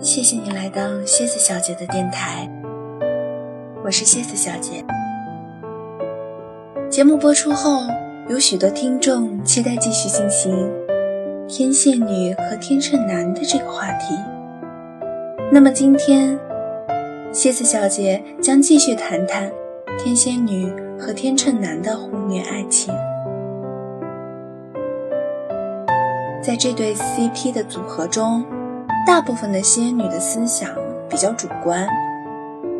谢谢你来到蝎子小姐的电台，我是蝎子小姐。节目播出后，有许多听众期待继续进行天蝎女和天秤男的这个话题。那么今天，蝎子小姐将继续谈谈天蝎女和天秤男的忽虐爱情。在这对 CP 的组合中。大部分的仙女的思想比较主观，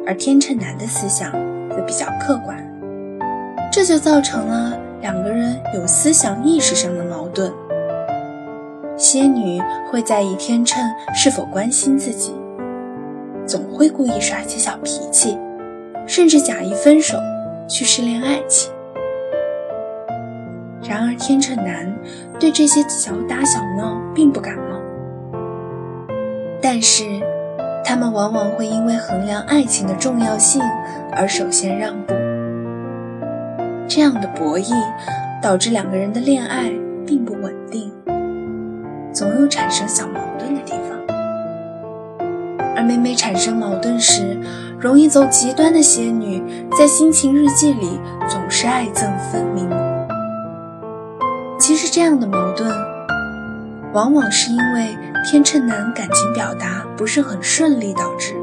而天秤男的思想则比较客观，这就造成了两个人有思想意识上的矛盾。仙女会在意天秤是否关心自己，总会故意耍起小脾气，甚至假意分手去试恋爱情。然而天秤男对这些小打小闹并不感冒。但是，他们往往会因为衡量爱情的重要性而首先让步。这样的博弈导致两个人的恋爱并不稳定，总有产生小矛盾的地方。而每每产生矛盾时，容易走极端的仙女在心情日记里总是爱憎分明。其实，这样的矛盾往往是因为。天秤男感情表达不是很顺利，导致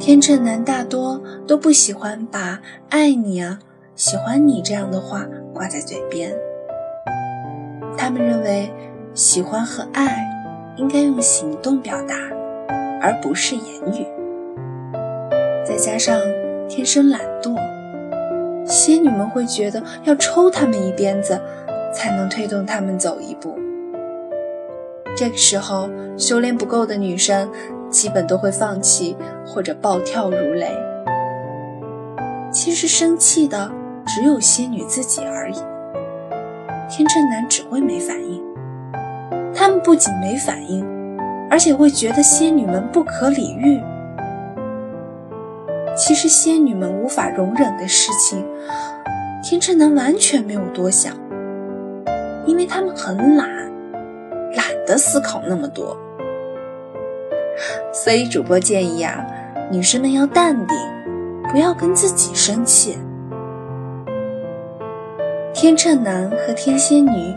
天秤男大多都不喜欢把“爱你啊”“喜欢你”这样的话挂在嘴边。他们认为，喜欢和爱应该用行动表达，而不是言语。再加上天生懒惰，仙女们会觉得要抽他们一鞭子，才能推动他们走一步。这个时候，修炼不够的女生基本都会放弃或者暴跳如雷。其实生气的只有仙女自己而已，天秤男只会没反应。他们不仅没反应，而且会觉得仙女们不可理喻。其实仙女们无法容忍的事情，天秤男完全没有多想，因为他们很懒。懒得思考那么多，所以主播建议啊，女生们要淡定，不要跟自己生气。天秤男和天蝎女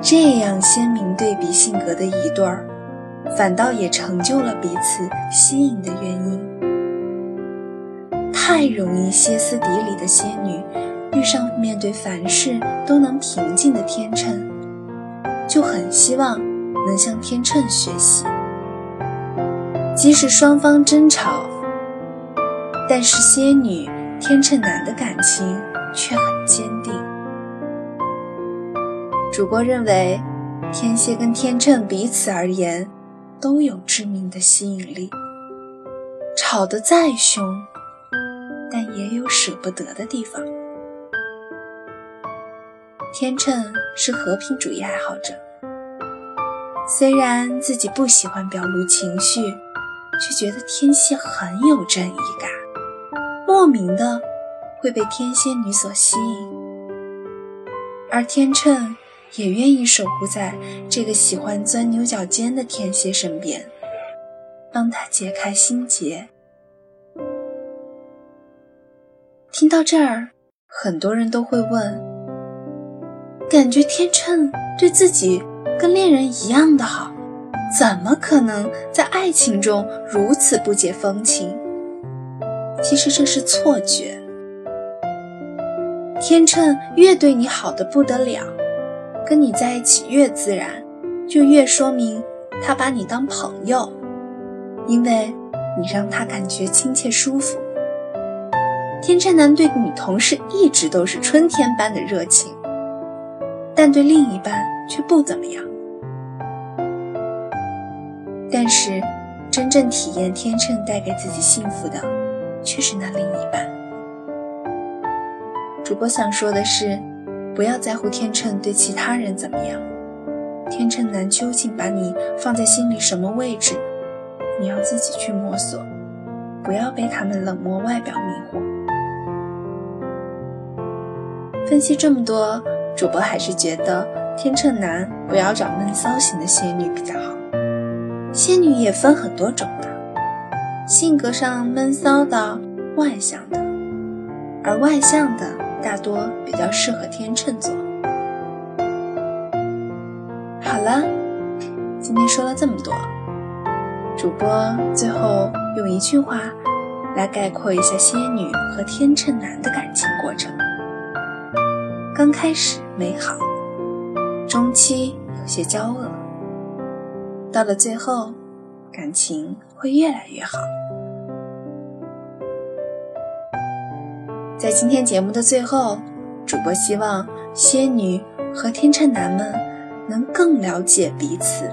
这样鲜明对比性格的一对儿，反倒也成就了彼此吸引的原因。太容易歇斯底里的仙女，遇上面对凡事都能平静的天秤，就很希望。能向天秤学习，即使双方争吵，但是仙女天秤男的感情却很坚定。主播认为，天蝎跟天秤彼此而言都有致命的吸引力，吵得再凶，但也有舍不得的地方。天秤是和平主义爱好者。虽然自己不喜欢表露情绪，却觉得天蝎很有正义感，莫名的会被天蝎女所吸引，而天秤也愿意守护在这个喜欢钻牛角尖的天蝎身边，帮他解开心结。听到这儿，很多人都会问：感觉天秤对自己？跟恋人一样的好，怎么可能在爱情中如此不解风情？其实这是错觉。天秤越对你好的不得了，跟你在一起越自然，就越说明他把你当朋友，因为你让他感觉亲切舒服。天秤男对女同事一直都是春天般的热情，但对另一半却不怎么样。但是，真正体验天秤带给自己幸福的，却是那另一半。主播想说的是，不要在乎天秤对其他人怎么样，天秤男究竟把你放在心里什么位置，你要自己去摸索，不要被他们冷漠外表迷惑。分析这么多，主播还是觉得天秤男不要找闷骚型的仙女比较好。仙女也分很多种的，性格上闷骚的、外向的，而外向的大多比较适合天秤座。好了，今天说了这么多，主播最后用一句话来概括一下仙女和天秤男的感情过程：刚开始美好，中期有些交恶，到了最后，感情会越来越好。在今天节目的最后，主播希望仙女和天秤男们。能更了解彼此，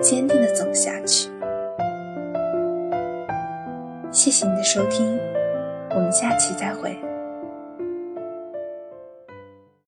坚定的走下去。谢谢你的收听，我们下期再会。